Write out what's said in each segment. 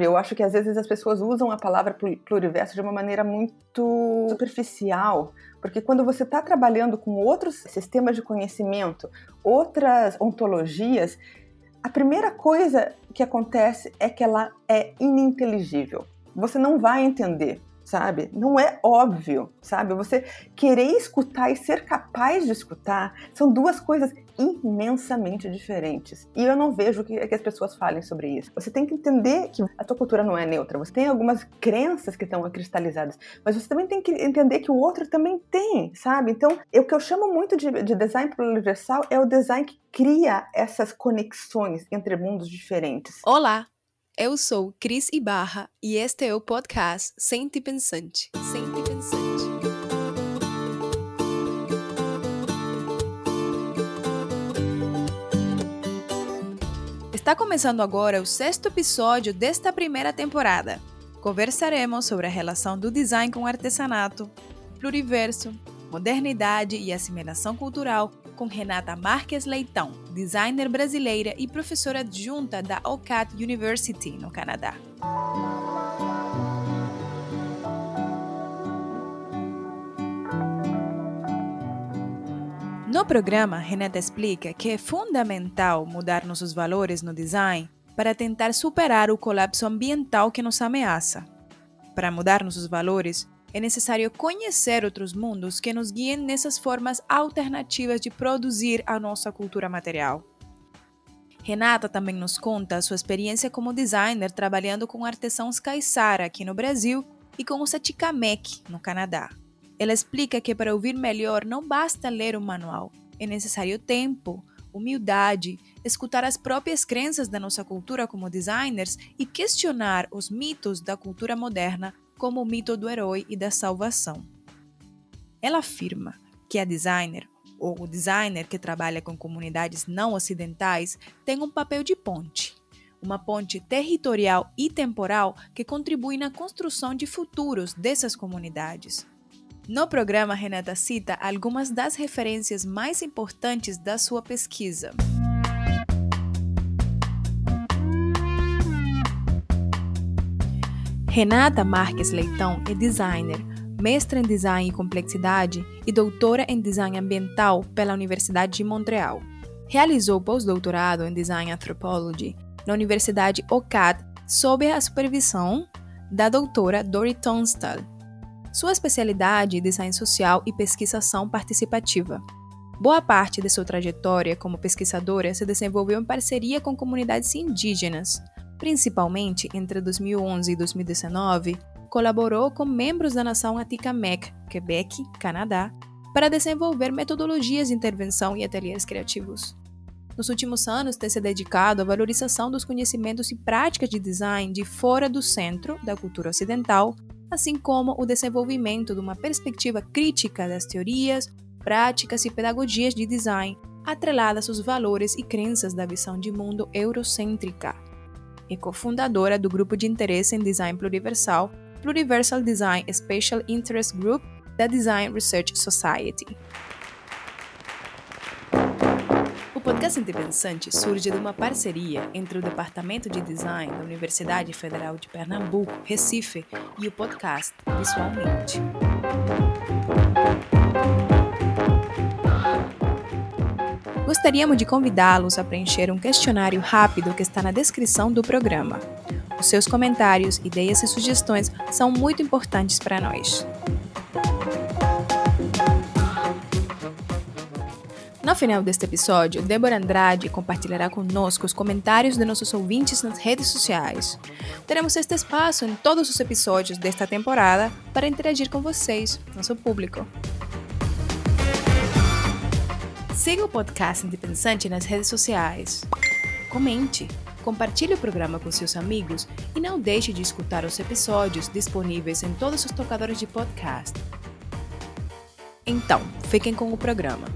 Eu acho que às vezes as pessoas usam a palavra pluriverso de uma maneira muito superficial, porque quando você está trabalhando com outros sistemas de conhecimento, outras ontologias, a primeira coisa que acontece é que ela é ininteligível. Você não vai entender sabe? Não é óbvio, sabe? Você querer escutar e ser capaz de escutar são duas coisas imensamente diferentes. E eu não vejo que, que, as pessoas falem sobre isso. Você tem que entender que a tua cultura não é neutra. Você tem algumas crenças que estão cristalizadas, mas você também tem que entender que o outro também tem, sabe? Então, o que eu chamo muito de, de design universal é o design que cria essas conexões entre mundos diferentes. Olá! Eu sou Cris Ibarra e este é o podcast Sente Pensante. Sente Está começando agora o sexto episódio desta primeira temporada. Conversaremos sobre a relação do design com o artesanato, pluriverso, modernidade e assimilação cultural com Renata Marques Leitão, designer brasileira e professora adjunta da OCAT University, no Canadá. No programa, Renata explica que é fundamental mudar nossos valores no design para tentar superar o colapso ambiental que nos ameaça. Para mudar nossos valores, é necessário conhecer outros mundos que nos guiem nessas formas alternativas de produzir a nossa cultura material. Renata também nos conta sua experiência como designer trabalhando com artesãos caiçara aqui no Brasil e com os Atikamekw no Canadá. Ela explica que para ouvir melhor não basta ler o manual, é necessário tempo, humildade, escutar as próprias crenças da nossa cultura como designers e questionar os mitos da cultura moderna como o mito do herói e da salvação. Ela afirma que a designer, ou o designer que trabalha com comunidades não ocidentais, tem um papel de ponte. Uma ponte territorial e temporal que contribui na construção de futuros dessas comunidades. No programa, Renata cita algumas das referências mais importantes da sua pesquisa. Renata Marques Leitão é designer, mestra em design e complexidade e doutora em design ambiental pela Universidade de Montreal. Realizou pós-doutorado em design anthropology na Universidade OCAD sob a supervisão da doutora Dory Tonstal. Sua especialidade é design social e pesquisação participativa. Boa parte de sua trajetória como pesquisadora se desenvolveu em parceria com comunidades indígenas, Principalmente entre 2011 e 2019, colaborou com membros da nação Atikamekw, Quebec, Canadá, para desenvolver metodologias de intervenção e ateliês criativos. Nos últimos anos, tem se dedicado à valorização dos conhecimentos e práticas de design de fora do centro da cultura ocidental, assim como o desenvolvimento de uma perspectiva crítica das teorias, práticas e pedagogias de design atreladas aos valores e crenças da visão de mundo eurocêntrica e cofundadora do grupo de interesse em design pluriversal Pluriversal Design Special Interest Group da Design Research Society. Podcast Independente surge de uma parceria entre o Departamento de Design da Universidade Federal de Pernambuco, Recife, e o podcast Visualmente. Gostaríamos de convidá-los a preencher um questionário rápido que está na descrição do programa. Os seus comentários, ideias e sugestões são muito importantes para nós. No final deste episódio, Débora Andrade compartilhará conosco os comentários de nossos ouvintes nas redes sociais. Teremos este espaço em todos os episódios desta temporada para interagir com vocês, nosso público. Siga o podcast Independente nas redes sociais. Comente, compartilhe o programa com seus amigos e não deixe de escutar os episódios disponíveis em todos os tocadores de podcast. Então, fiquem com o programa.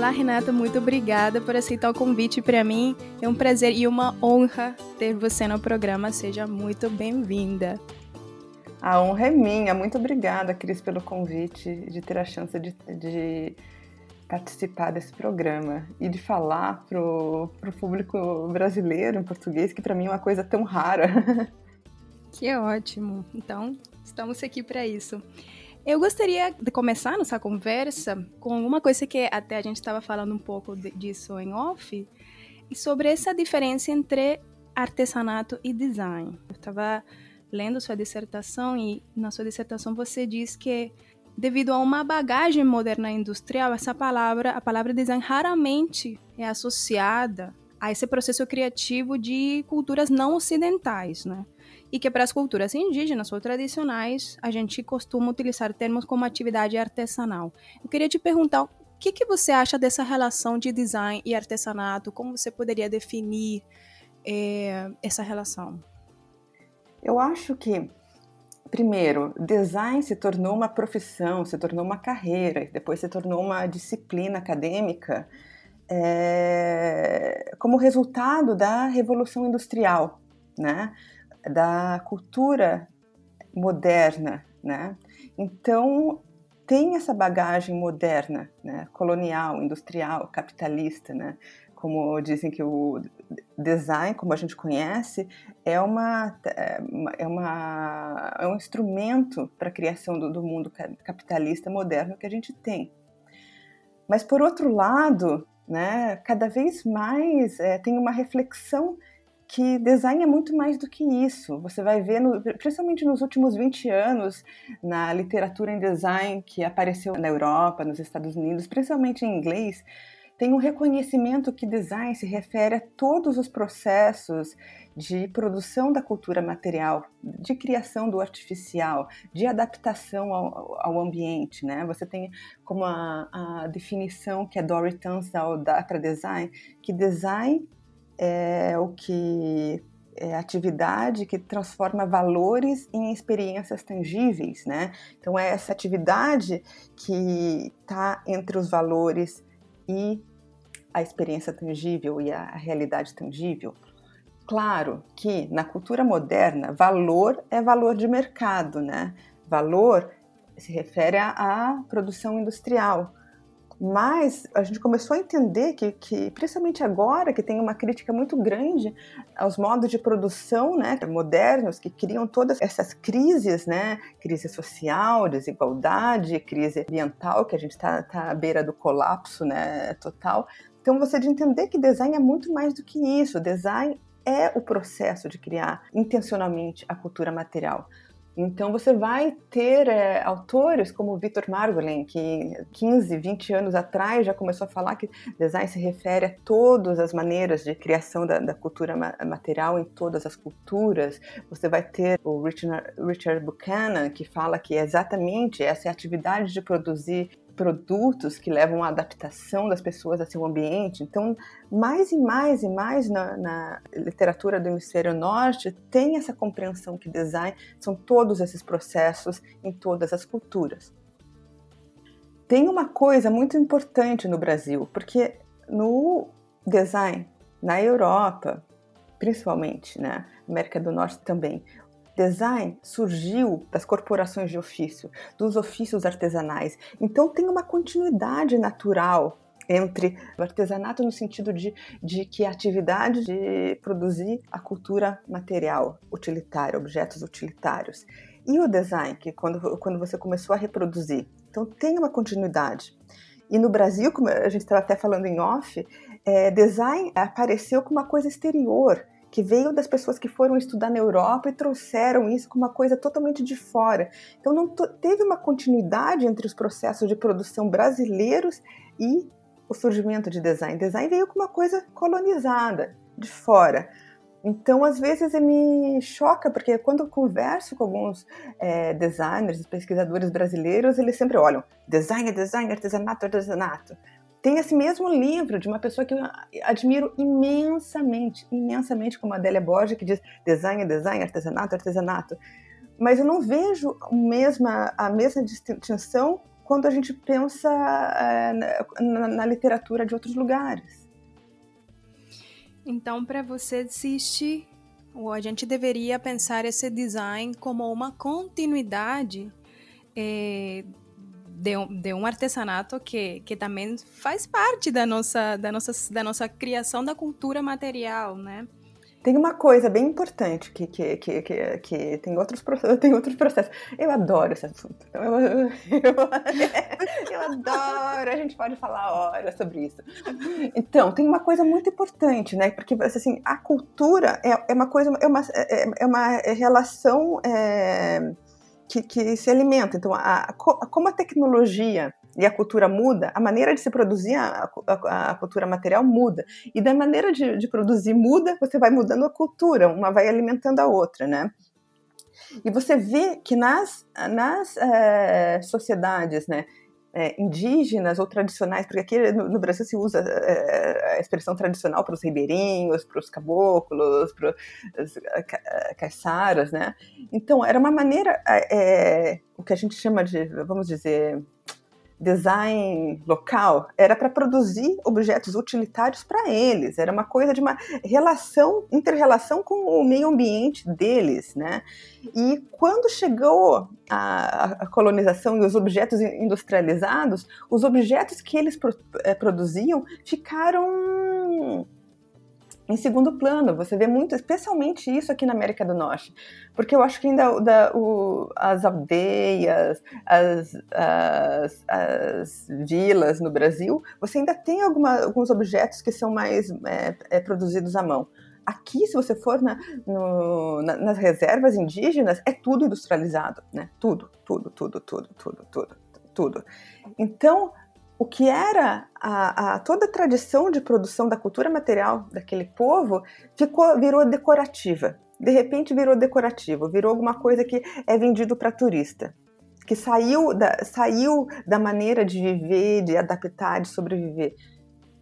Olá, Renata, muito obrigada por aceitar o convite para mim. É um prazer e uma honra ter você no programa. Seja muito bem-vinda. A honra é minha. Muito obrigada, Cris, pelo convite, de ter a chance de, de participar desse programa e de falar pro, pro público brasileiro em português, que para mim é uma coisa tão rara. Que ótimo! Então, estamos aqui para isso. Eu gostaria de começar nossa conversa com uma coisa que até a gente estava falando um pouco disso em off, sobre essa diferença entre artesanato e design. Eu estava lendo sua dissertação e na sua dissertação você diz que devido a uma bagagem moderna industrial, essa palavra, a palavra design raramente é associada a esse processo criativo de culturas não ocidentais, né? E que para as culturas indígenas ou tradicionais, a gente costuma utilizar termos como atividade artesanal. Eu queria te perguntar, o que, que você acha dessa relação de design e artesanato? Como você poderia definir é, essa relação? Eu acho que primeiro, design se tornou uma profissão, se tornou uma carreira, depois se tornou uma disciplina acadêmica é, como resultado da revolução industrial, né? Da cultura moderna. Né? Então, tem essa bagagem moderna, né? colonial, industrial, capitalista, né? como dizem que o design, como a gente conhece, é, uma, é, uma, é um instrumento para a criação do, do, mundo capitalista moderno que a gente tem. Mas, por outro lado, né, cada vez mais é, tem uma reflexão que design é muito mais do que isso. Você vai ver, no, principalmente nos últimos 20 anos, na literatura em design que apareceu na Europa, nos Estados Unidos, principalmente em inglês, tem um reconhecimento que design se refere a todos os processos de produção da cultura material, de criação do artificial, de adaptação ao, ao ambiente. Né? Você tem como a, a definição que a Dory Tansdale dá para design, que design é o que é atividade que transforma valores em experiências tangíveis, né? Então é essa atividade que está entre os valores e a experiência tangível e a realidade tangível. Claro que na cultura moderna, valor é valor de mercado, né? Valor se refere à produção industrial. Mas a gente começou a entender que, que, principalmente agora, que tem uma crítica muito grande aos modos de produção né, modernos, que criam todas essas crises, né, crise social, desigualdade, crise ambiental, que a gente está tá à beira do colapso né, total. Então, você de entender que design é muito mais do que isso. Design é o processo de criar intencionalmente a cultura material. Então você vai ter é, autores como Victor Margolin, que 15, 20 anos atrás já começou a falar que design se refere a todas as maneiras de criação da, da cultura ma material em todas as culturas. Você vai ter o Richard, Richard Buchanan, que fala que exatamente essa é a atividade de produzir produtos que levam à adaptação das pessoas a seu ambiente. Então, mais e mais e mais na, na, literatura do hemisfério norte tem essa compreensão que design são todos esses processos em todas as culturas. Tem uma coisa muito importante no Brasil, porque no design, na Europa, principalmente, né, América do Norte também, design surgiu das corporações de ofício, dos ofícios artesanais. Então tem uma continuidade natural entre o artesanato no sentido de, de que a atividade de produzir a cultura material utilitária, objetos utilitários, e o design, que quando, quando você começou a reproduzir. Então tem uma continuidade. E no Brasil, como a gente estava até falando em off, é, design apareceu como uma coisa exterior que veio das pessoas que foram estudar na Europa e trouxeram isso como uma coisa totalmente de fora. Então não teve uma continuidade entre os processos de produção brasileiros e o surgimento de design. Design veio como uma coisa colonizada, de fora. Então, às vezes, me choca, porque quando eu converso com alguns é, designers, pesquisadores brasileiros, eles sempre olham design é design, artesanato é artesanato. Tem esse mesmo livro de uma pessoa que eu admiro imensamente, imensamente, como a Adélia Borges, que diz design design, artesanato artesanato. Mas eu não vejo a mesma, a mesma distinção quando a gente pensa é, na, na literatura de outros lugares. Então, para você existe, ou a gente deveria pensar esse design como uma continuidade é, de um, de um artesanato que, que também faz parte da nossa, da, nossa, da nossa criação da cultura material, né? Tem uma coisa bem importante que, que, que, que, que tem, outros, tem outros processos. Eu adoro esse assunto. Então eu, eu, eu, adoro, a gente pode falar horas sobre isso. Então, tem uma coisa muito importante, né? Porque assim, a cultura é, é uma coisa, é uma, é, é uma relação é, que, que se alimenta. Então, a, a, como a tecnologia e a cultura muda, a maneira de se produzir a, a, a cultura material muda. E da maneira de, de, produzir muda, você vai mudando a cultura, uma vai alimentando a outra, né? E você vê que nas, nas é, sociedades, né, é, indígenas ou tradicionais, porque aqui no, no Brasil se usa é, a expressão tradicional para os ribeirinhos, para os caboclos, para os caiçaras, né? Então, era uma maneira, o que a gente chama de, vamos dizer, design local era para produzir objetos utilitários para eles, era uma coisa de uma relação, interrelação com o meio ambiente deles, né? E quando chegou a, a colonização e os objetos industrializados, os objetos que eles pro, é, produziam ficaram em segundo plano. Você vê muito, especialmente isso aqui na América do Norte, porque eu acho que ainda da, o, as aldeias, as, as, as, vilas no Brasil, você ainda tem alguma, alguns objetos que são mais é, é, produzidos à mão. Aqui, se você for na, no, na, nas reservas indígenas, é tudo industrializado, né? Tudo, tudo, tudo, tudo, tudo, tudo, tudo. Então, o que era a, a, toda a tradição de produção da cultura material daquele povo ficou virou decorativa. De repente virou decorativo, virou alguma coisa que é vendido para turista, que saiu da, saiu da maneira de viver, de adaptar, de sobreviver.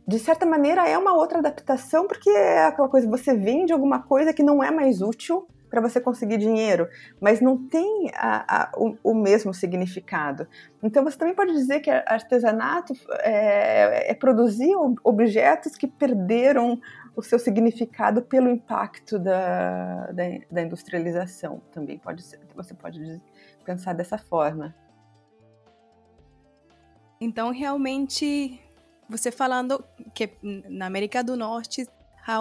De certa maneira é uma outra adaptação porque é aquela coisa você vende alguma coisa que não é mais útil para você conseguir dinheiro, mas não tem a, a, o, o, mesmo significado. Então você também pode dizer que artesanato é, é produzir objetos que perderam o seu significado pelo impacto da, da, da industrialização. Também pode ser, você pode pensar dessa forma. Então realmente você falando que na América do Norte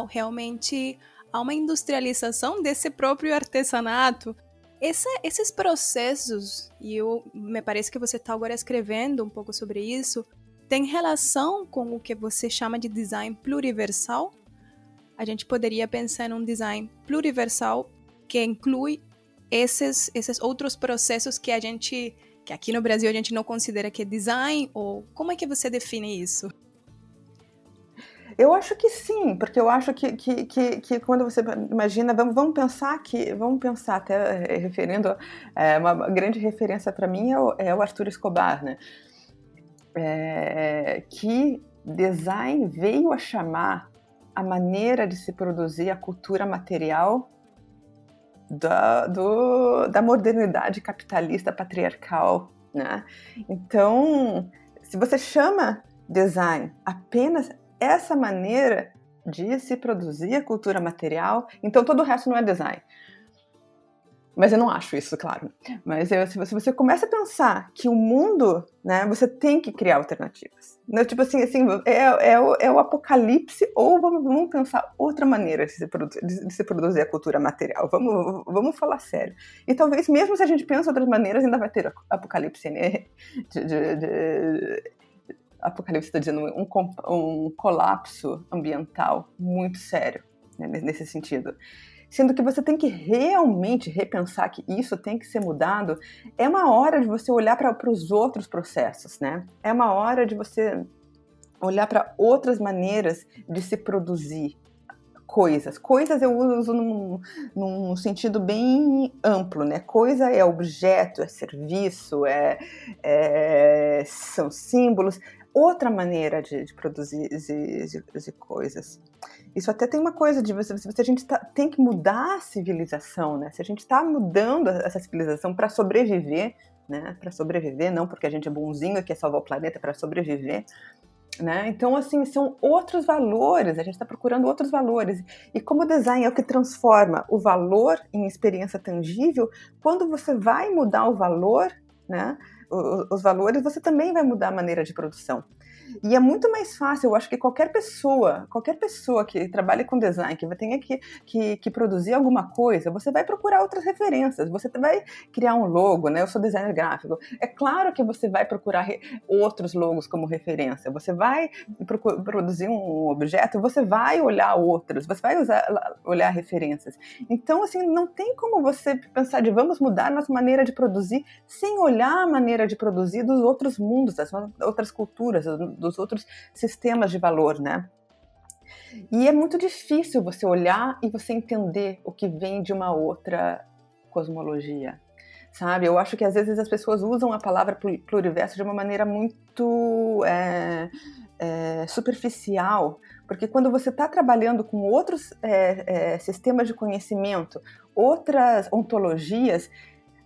realmente a uma industrialização desse próprio artesanato. Essa, esses processos, e eu, me parece que você está agora escrevendo um pouco sobre isso, tem relação com o que você chama de design pluriversal? A gente poderia pensar num design pluriversal que inclui esses, esses outros processos que a gente, que aqui no Brasil a gente não considera que é design, ou como é que você define isso? Eu acho que sim, porque eu acho que, que, que, que quando você imagina, vamos, vamos pensar que, vamos pensar até eh, referindo, é, uma grande referência para mim é o, é o, Arthur Escobar, né? É, que design veio a chamar a maneira de se produzir a cultura material da, do, da modernidade capitalista patriarcal, né? Então, se você chama design apenas essa maneira de se produzir a cultura material, então todo o resto não é design. Mas eu não acho isso, claro. Mas eu, se, você, se, você, começa a pensar que o mundo, né, você tem que criar alternativas. Né? Tipo assim, assim é, é, o, é o apocalipse, ou vamos, vamos pensar outra maneira de se, produzir, de, de se produzir a cultura material. Vamos, vamos falar sério. E talvez, mesmo se a gente pensa outras maneiras, ainda vai ter apocalipse né? de, de, Apocalipse está dizendo um, um colapso ambiental muito sério né, nesse sentido. Sendo que você tem que realmente repensar que isso tem que ser mudado, é uma hora de você olhar para os outros processos, né? É uma hora de você olhar para outras maneiras de se produzir coisas. Coisas eu uso num, num, sentido bem amplo, né? Coisa é objeto, é serviço, é, é são símbolos outra maneira de, de produzir de, de, coisas. Isso até tem uma coisa de você, você a gente tá, tem que mudar a civilização, né? Se a gente está mudando essa civilização para sobreviver, né? Para sobreviver, não porque a gente é bonzinho e quer salvar o planeta, para sobreviver. Né? Então, assim, são outros valores, a gente está procurando outros valores. E como o design é o que transforma o valor em experiência tangível, quando você vai mudar o valor, né, os valores, você também vai mudar a maneira de produção. E é muito mais fácil, eu acho que qualquer pessoa, qualquer pessoa que trabalhe com design, que tenha que, que, que, produzir alguma coisa, você vai procurar outras referências, você vai criar um logo, né? Eu sou designer gráfico. É claro que você vai procurar outros logos como referência, você vai produzir um objeto, você vai olhar outros, você vai usar, olhar referências. Então, assim, não tem como você pensar de vamos mudar nossa maneira de produzir sem olhar a maneira de produzir dos outros mundos, das outras culturas, dos outros sistemas de valor, né? E é muito difícil você olhar e você entender o que vem de uma outra cosmologia, sabe? Eu acho que às vezes as pessoas usam a palavra pluriverso de uma maneira muito é, é, superficial, porque quando você está trabalhando com outros é, é, sistemas de conhecimento, outras ontologias,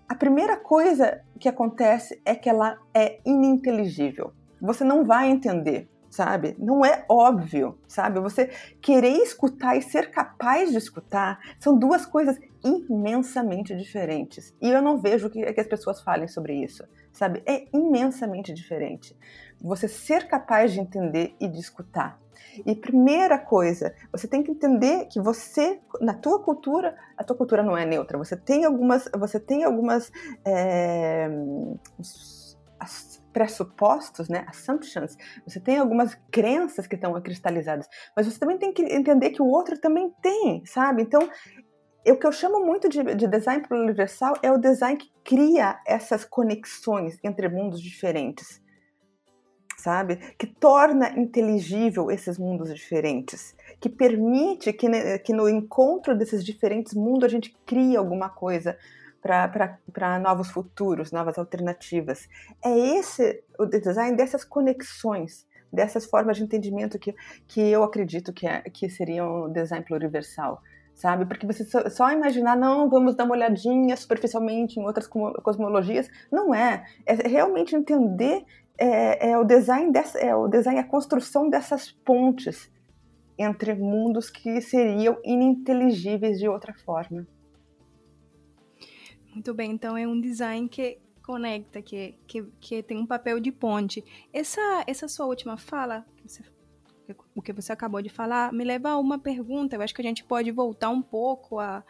a primeira coisa que acontece é que ela é ininteligível você não vai entender, sabe? Não é óbvio, sabe? Você querer escutar e ser capaz de escutar são duas coisas imensamente diferentes. E eu não vejo que, que as pessoas falem sobre isso, sabe? É imensamente diferente. Você ser capaz de entender e de escutar. E primeira coisa, você tem que entender que você, na tua cultura, a tua cultura não é neutra. Você tem algumas, você tem algumas é, pressupostos, né, assumptions, você tem algumas crenças que estão cristalizadas, mas você também tem que entender que o outro também tem, sabe? Então, o que eu chamo muito de, de design universal é o design que cria essas conexões entre mundos diferentes, sabe? Que torna inteligível esses mundos diferentes, que permite que, que no encontro desses diferentes mundos a gente crie alguma coisa para novos futuros, novas alternativas. É esse o design dessas conexões, dessas formas de entendimento que, que eu acredito que, é, que seriam um design pluriversal. Sabe? Porque você só, só, imaginar, não, vamos dar uma olhadinha superficialmente em outras cosmologias, não é. É realmente entender é, é o design dessa, é o design, a construção dessas pontes entre mundos que seriam ininteligíveis de outra forma. Muito bem, então é um design que conecta, que, que, que tem um papel de ponte. Essa, essa sua última fala, que você, o que você acabou de falar, me leva a uma pergunta. Eu acho que a gente pode voltar um pouco a,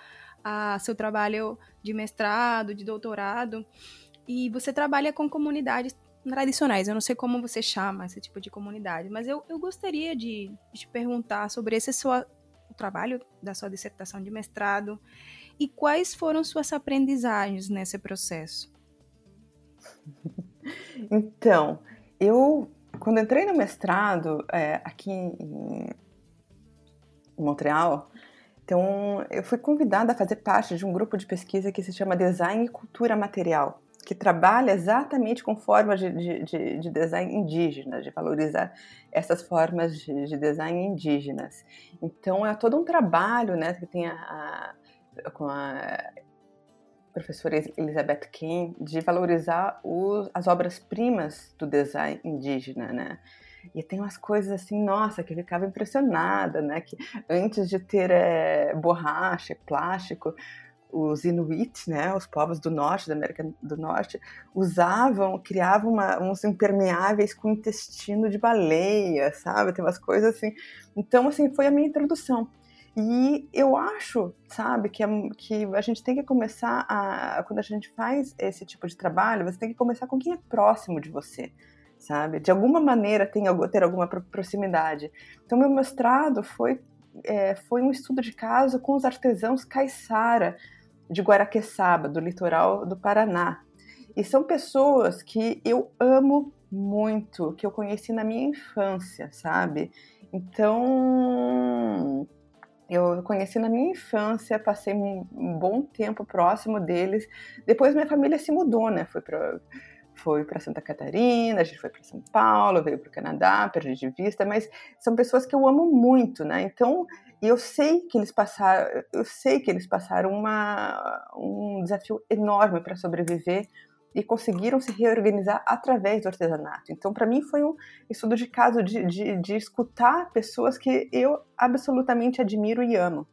a seu trabalho de mestrado, de doutorado. E você trabalha com comunidades tradicionais. Eu não sei como você chama esse tipo de comunidade, mas eu, eu gostaria de, te perguntar sobre esse seu, o trabalho da sua dissertação de mestrado e quais foram suas aprendizagens nesse processo? Então, eu, quando entrei no mestrado é, aqui em Montreal, então eu fui convidada a fazer parte de um grupo de pesquisa que se chama Design e Cultura Material, que trabalha exatamente com formas de, de, de design indígenas, de valorizar essas formas de, de, design indígenas. Então é todo um trabalho, né, que tem a, com a professora Elizabeth King de valorizar as obras-primas do design indígena, né? E tem umas coisas assim, nossa, que eu ficava impressionada, né? Que antes de ter é, borracha, plástico, os Inuit, né, os povos do norte, da América do Norte, usavam, criavam uma, uns impermeáveis com intestino de baleia, sabe? Tem umas coisas assim. Então, assim, foi a minha introdução. E eu acho, sabe, que, que a gente tem que começar a. Quando a gente faz esse tipo de trabalho, você tem que começar com quem é próximo de você, sabe? De alguma maneira tem, ter alguma proximidade. Então, meu mestrado foi, é, foi um estudo de caso com os artesãos caiçara de Guaraqueçaba, do litoral do Paraná. E são pessoas que eu amo muito, que eu conheci na minha infância, sabe? Então eu conheci na minha infância, passei um, bom tempo próximo deles. Depois minha família se mudou, né? Foi para foi para Santa Catarina, a gente foi para São Paulo, veio para o Canadá, perdi de vista, mas são pessoas que eu amo muito, né? Então, eu sei que eles passaram, eu sei que eles passaram uma, um desafio enorme para sobreviver e conseguiram se reorganizar através do artesanato. Então, para mim, foi um estudo de caso de, de, de, escutar pessoas que eu absolutamente admiro e amo.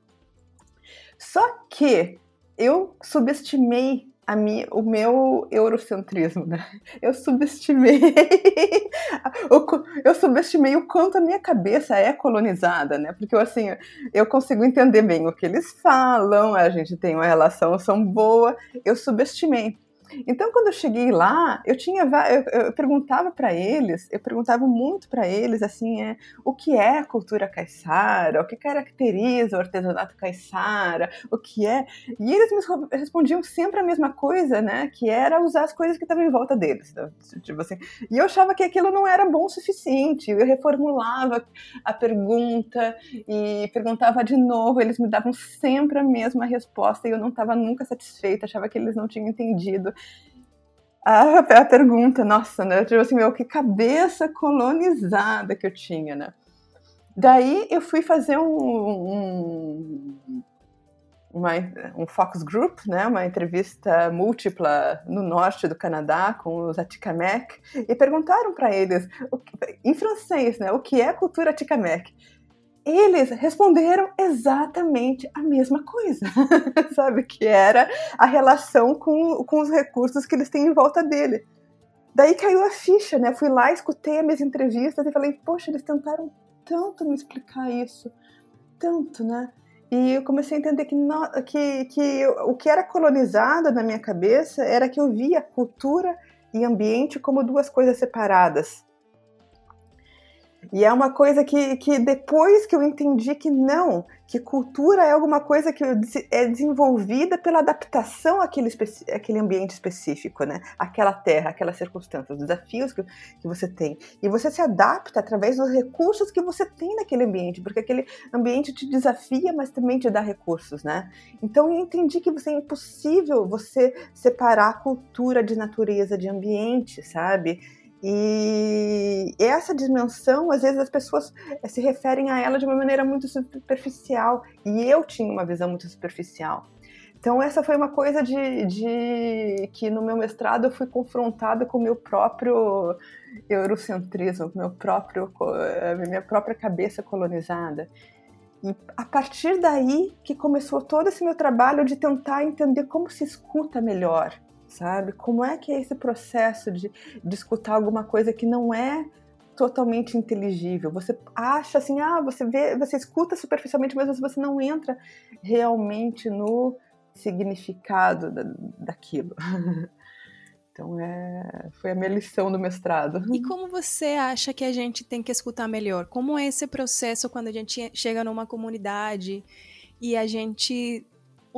Só que eu subestimei minha, o meu eurocentrismo, né? Eu subestimei, eu subestimei o quanto a minha cabeça é colonizada, né? Porque assim, eu consigo entender bem o que eles falam, a gente tem uma relação são boa, eu subestimei. Então, quando eu cheguei lá, eu tinha, eu, eu perguntava para eles, eu perguntava muito para eles, assim, é, o que é a cultura caiçara, o que caracteriza o artesanato caiçara, o que é, e eles me respondiam sempre a mesma coisa, né, que era usar as coisas que estavam em volta deles, né? tipo assim, e eu achava que aquilo não era bom o suficiente, eu reformulava a pergunta e perguntava de novo, eles me davam sempre a mesma resposta e eu não estava nunca satisfeita, achava que eles não tinham entendido a, a pergunta, nossa, né? Tipo assim, meu, que cabeça colonizada que eu tinha, né? Daí eu fui fazer um, um, uma, um focus group, né, uma entrevista múltipla no norte do Canadá com os Atikamekw e perguntaram para eles, em francês, né, o que é cultura Atikamekw eles responderam exatamente a mesma coisa, sabe? Que era a relação com, com os recursos que eles têm em volta dele. Daí caiu a ficha, né? Fui lá, escutei as minhas entrevistas e falei, poxa, eles tentaram tanto me explicar isso, tanto, né? E eu comecei a entender que, no, que, que o que era colonizado na minha cabeça era que eu via cultura e ambiente como duas coisas separadas. E é uma coisa que, que depois que eu entendi que não, que cultura é alguma coisa que é desenvolvida pela adaptação àquele, àquele ambiente específico, né? Aquela terra, aquelas circunstâncias, os desafios que, que você tem. E você se adapta através dos recursos que você tem naquele ambiente, porque aquele ambiente te desafia, mas também te dá recursos, né? Então eu entendi que você, é impossível você separar cultura de natureza, de ambiente, sabe? E essa dimensão, às vezes as pessoas eh, se referem a ela de uma maneira muito superficial, e eu tinha uma visão muito superficial. Então essa foi uma coisa de, de que no meu mestrado eu fui confrontada com o meu próprio eurocentrismo, meu próprio, eh, minha própria cabeça colonizada. E a partir daí que começou todo esse meu trabalho de tentar entender como se escuta melhor, sabe? Como é que é esse processo de, de escutar alguma coisa que não é totalmente inteligível. Você acha assim, ah, você vê, você escuta superficialmente, mas você não entra realmente no significado da, daquilo. Então é, foi a minha lição do mestrado. E como você acha que a gente tem que escutar melhor? Como é esse processo quando a gente chega numa comunidade e a gente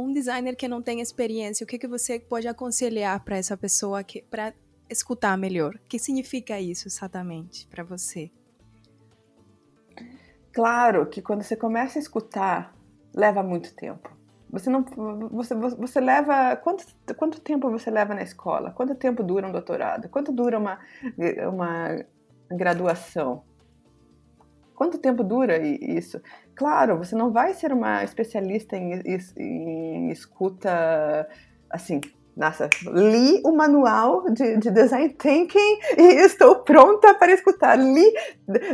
um designer que não tem experiência, o que, que você pode aconselhar para essa pessoa para escutar melhor? O que significa isso exatamente para você? Claro que quando você começa a escutar, leva muito tempo. Você não, você, você leva quanto, quanto tempo você leva na escola? Quanto tempo dura um doutorado? Quanto dura uma, uma graduação? Quanto tempo dura isso? Claro, você não vai ser uma especialista em, em escuta assim. Nossa, li o manual de, de, design thinking e estou pronta para escutar. Li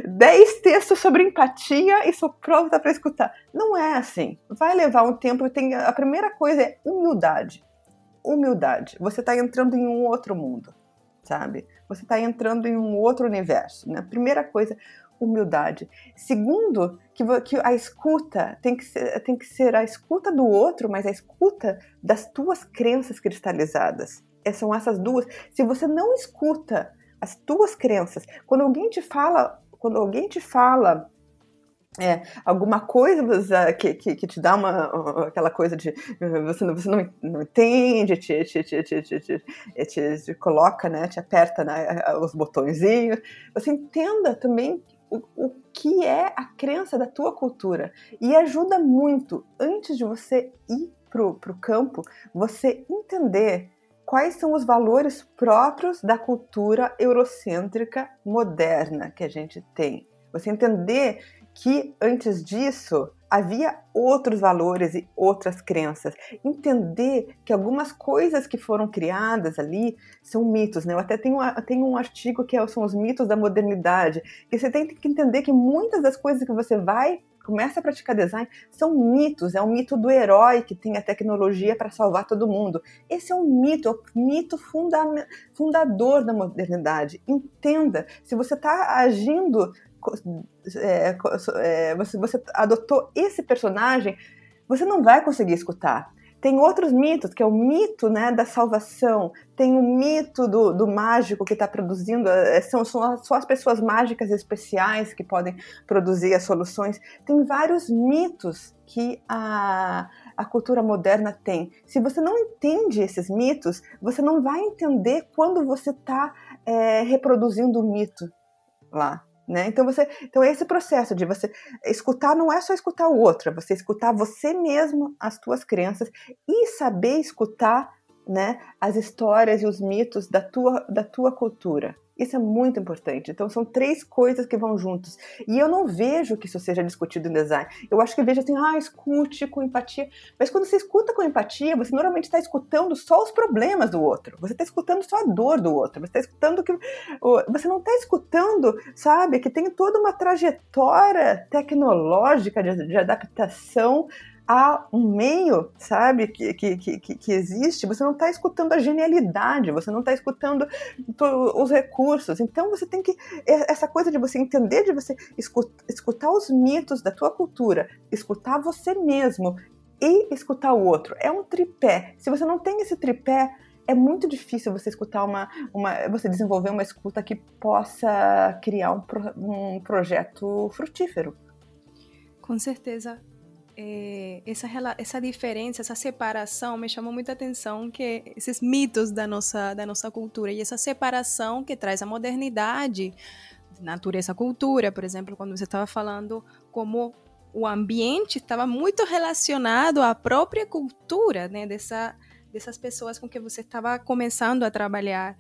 10 textos sobre empatia e sou pronta para escutar. Não é assim. Vai levar um tempo. Tem, a primeira coisa é humildade. Humildade. Você está entrando em um outro mundo, sabe? Você está entrando em um outro universo. Né? Primeira coisa, humildade. Segundo, que, que a escuta tem que, ser, tem que ser a escuta do outro, mas a escuta das tuas crenças cristalizadas. É, são essas duas. Se você não escuta as tuas crenças, quando alguém te fala, quando alguém te fala é, alguma coisa que, que, que, te dá uma, aquela coisa de você não, você não, não entende, te, te, te, te, te, te, te, coloca, né, te aperta né, os botõezinhos. Você entenda também o, o que é a crença da tua cultura. E ajuda muito, antes de você ir pro, pro campo, você entender quais são os valores próprios da cultura eurocêntrica moderna que a gente tem. Você entender que antes disso havia outros valores e outras crenças. Entender que algumas coisas que foram criadas ali são mitos, né? Eu até tenho, tenho um artigo que é, são os mitos da modernidade, que você tem que entender que muitas das coisas que você vai começa a praticar design, são mitos. É o mito do herói que tem a tecnologia para salvar todo mundo. Esse é um mito, é o mito funda fundador da modernidade. Entenda, se você está agindo, é, é, você, você adotou esse personagem, você não vai conseguir escutar. Tem outros mitos, que é o mito né, da salvação, tem o mito do, do mágico que está produzindo, é, são, são só as pessoas mágicas especiais que podem produzir as soluções. Tem vários mitos que a, a cultura moderna tem. Se você não entende esses mitos, você não vai entender quando você está é, reproduzindo o mito lá. Né? Então você, então esse processo de você escutar não é só escutar o outro, é você escutar você mesmo, as tuas crenças e saber escutar, né, as histórias e os mitos da tua da tua cultura. Isso é muito importante. Então, são três coisas que vão juntos. E eu não vejo que isso seja discutido em design. Eu acho que vejo assim, ah, escute com empatia. Mas quando você escuta com empatia, você normalmente está escutando só os problemas do outro. Você está escutando só a dor do outro. Você está escutando que. Você não está escutando, sabe, que tem toda uma trajetória tecnológica de, de adaptação há um meio, sabe, que, que, que, que existe, você não está escutando a genialidade, você não está escutando os recursos. Então você tem que. Essa coisa de você entender, de você escutar, escutar os mitos da tua cultura, escutar você mesmo e escutar o outro. É um tripé. Se você não tem esse tripé, é muito difícil você escutar uma, uma você desenvolver uma escuta que possa criar um, um projeto frutífero. Com certeza é, essa, essa diferença, essa separação me chamou muita atenção, que esses mitos da nossa, da nossa cultura e essa separação que traz a modernidade, natureza cultura, por exemplo, quando você estava falando como o ambiente estava muito relacionado à própria cultura, né, dessa, dessas pessoas com que você estava começando a trabalhar.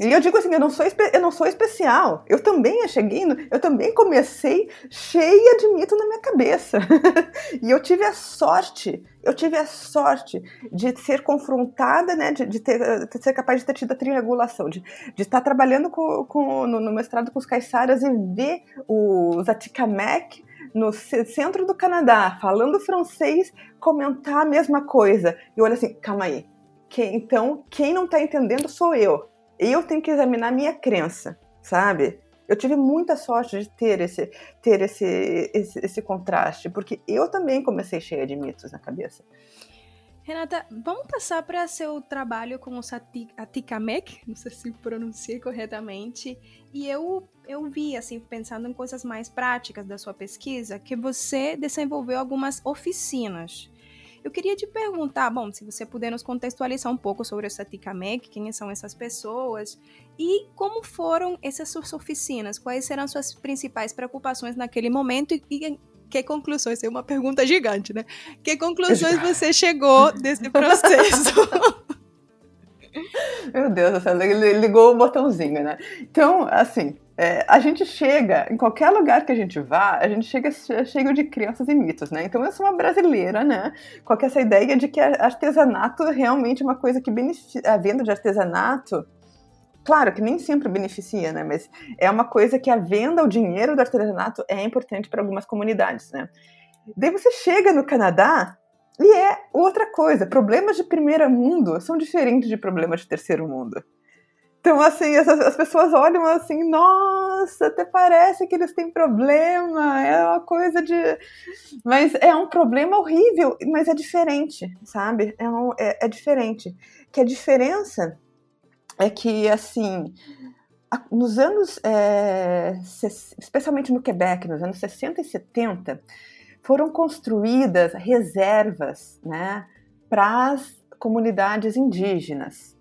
E eu digo assim, eu não sou, eu não sou especial. Eu também cheguei, eu também comecei cheia de mito na minha cabeça. e eu tive a sorte, eu tive a sorte de ser confrontada, né, de, de, ter, de ser capaz de ter tido a triangulação, de, de estar trabalhando com, com, no, no mestrado com os caiçaras e ver os Atikamekw no centro do Canadá, falando francês, comentar a mesma coisa. E olha assim, calma aí. Que, então, quem não está entendendo sou eu eu tenho que examinar minha crença, sabe? Eu tive muita sorte de ter esse, ter esse, esse, esse contraste, porque eu também comecei cheia de mitos na cabeça. Renata, vamos passar para seu trabalho com o Atikamekw, não sei se pronunciei corretamente, e eu, eu vi, assim, pensando em coisas mais práticas da sua pesquisa, que você desenvolveu algumas oficinas eu queria te perguntar, bom, se você puder nos contextualizar um pouco sobre essa Ticamec, quem são essas pessoas e como foram essas suas oficinas, quais serão suas principais preocupações naquele momento e, que conclusões? É uma pergunta gigante, né? Que conclusões você chegou desse processo? Meu Deus, ligou o botãozinho, né? Então, assim, é, a gente chega, em qualquer lugar que a gente vá, a gente chega cheio de crianças e mitos, né? Então eu sou uma brasileira, né? Com essa ideia de que artesanato é realmente uma coisa que beneficia. A venda de artesanato, claro que nem sempre beneficia, né? Mas é uma coisa que a venda, o dinheiro do artesanato é importante para algumas comunidades, né? Daí você chega no Canadá e é outra coisa. Problemas de primeiro mundo são diferentes de problemas de terceiro mundo. Então, assim, as, as pessoas olham assim, nossa, até parece que eles têm problema, é uma coisa de. Mas é um problema horrível, mas é diferente, sabe? É, um, é, é diferente. Que a diferença é que, assim, nos anos, é, especialmente no Quebec, nos anos 60 e 70, foram construídas reservas né, para as comunidades indígenas.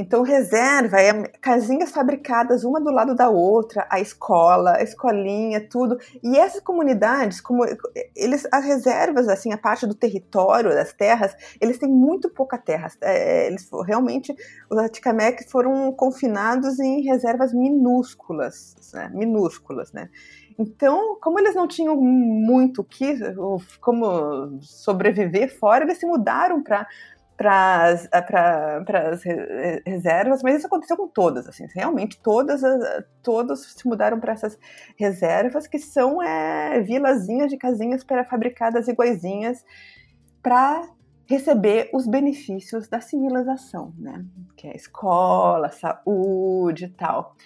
Então, reserva é casinhas fabricadas uma do lado da outra, a escola, a escolinha, tudo. E essas comunidades, como eles, as reservas, assim, a parte do território, das terras, eles têm muito pouca terra. É, eles realmente, os Atikamekw foram confinados em reservas minúsculas, né? minúsculas, né? Então, como eles não tinham muito que, como sobreviver fora, eles se mudaram para para as reservas, mas isso aconteceu com todas, assim, realmente todas, todos se mudaram para essas reservas, que são é, vilazinhas de casinhas pré-fabricadas iguaizinhas, para receber os benefícios da civilização, né? Que é escola, saúde e tal.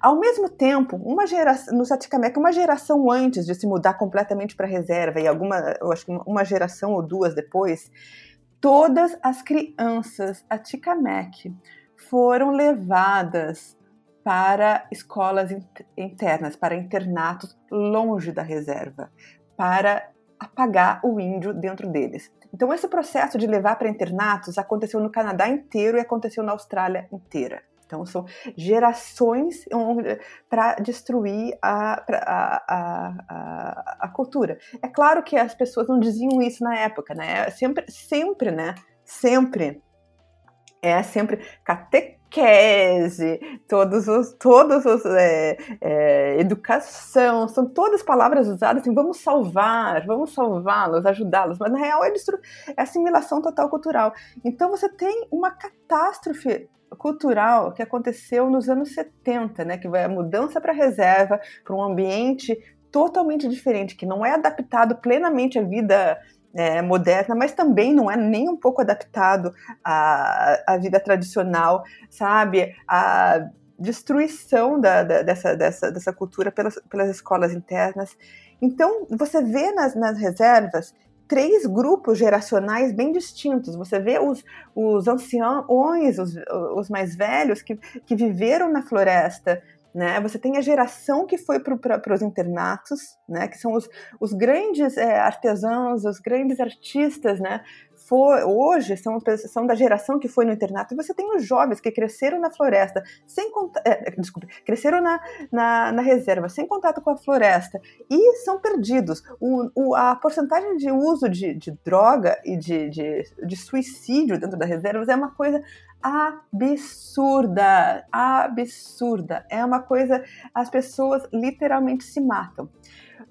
Ao mesmo tempo, uma geração, no Saticamec, uma geração antes de se mudar completamente para reserva e alguma, eu acho que uma geração ou duas depois, todas as crianças Aticamec foram levadas para escolas internas, para internatos longe da reserva, para apagar o índio dentro deles. Então, esse processo de levar para internatos aconteceu no Canadá inteiro e aconteceu na Austrália inteira. Então, são gerações para destruir a, a, a, a, cultura. É claro que as pessoas não diziam isso na época, né? Sempre, sempre, né? Sempre. É sempre catequese, todos os, todos os é, é, educação, são todas palavras usadas assim, vamos salvar, vamos salvá-los, ajudá-los, mas na real é, é assimilação total cultural. Então você tem uma catástrofe cultural que aconteceu nos anos 70, né, que vai a mudança para reserva, para um ambiente totalmente diferente, que não é adaptado plenamente à vida é, moderna, mas também não é nem um pouco adaptado à, à vida tradicional, sabe? A destruição da, da, dessa, dessa, dessa cultura pelas, pelas escolas internas. Então, você vê nas, nas reservas três grupos geracionais bem distintos. Você vê os, os anciões, os, os mais velhos, que, que viveram na floresta, né? Você tem a geração que foi para os internatos, né? que são os, os grandes é, artesãos, os grandes artistas, né? For, hoje são, são da geração que foi no internato, e você tem os jovens que cresceram na floresta, sem é, desculpe, cresceram na, na, na, reserva, sem contato com a floresta, e são perdidos. O, o, a porcentagem de uso de, de droga e de, de, de suicídio dentro das reservas é uma coisa absurda, absurda. É uma coisa, as pessoas literalmente se matam.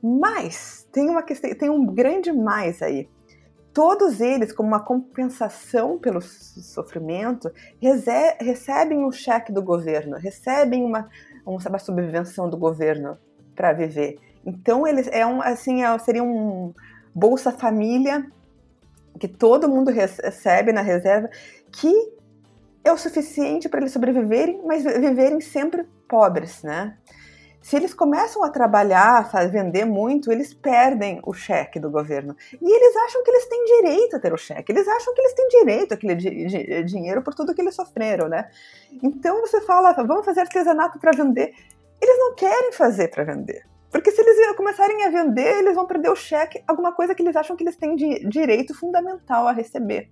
Mas tem uma questão, tem um grande mais aí todos eles, como uma compensação pelo sofrimento, recebem um cheque do governo, recebem uma, uma subvenção do governo para viver. Então eles é um assim é, seria um Bolsa Família que todo mundo recebe na reserva, que é o suficiente para eles sobreviverem, mas viverem sempre pobres, né? Se eles começam a trabalhar, a vender muito, eles perdem o cheque do governo. E eles acham que eles têm direito a ter o cheque, eles acham que eles têm direito àquele di di dinheiro por tudo que eles sofreram, né? Então você fala, vamos fazer artesanato para vender. Eles não querem fazer para vender. Porque se eles começarem a vender, eles vão perder o cheque, alguma coisa que eles acham que eles têm direito fundamental a receber.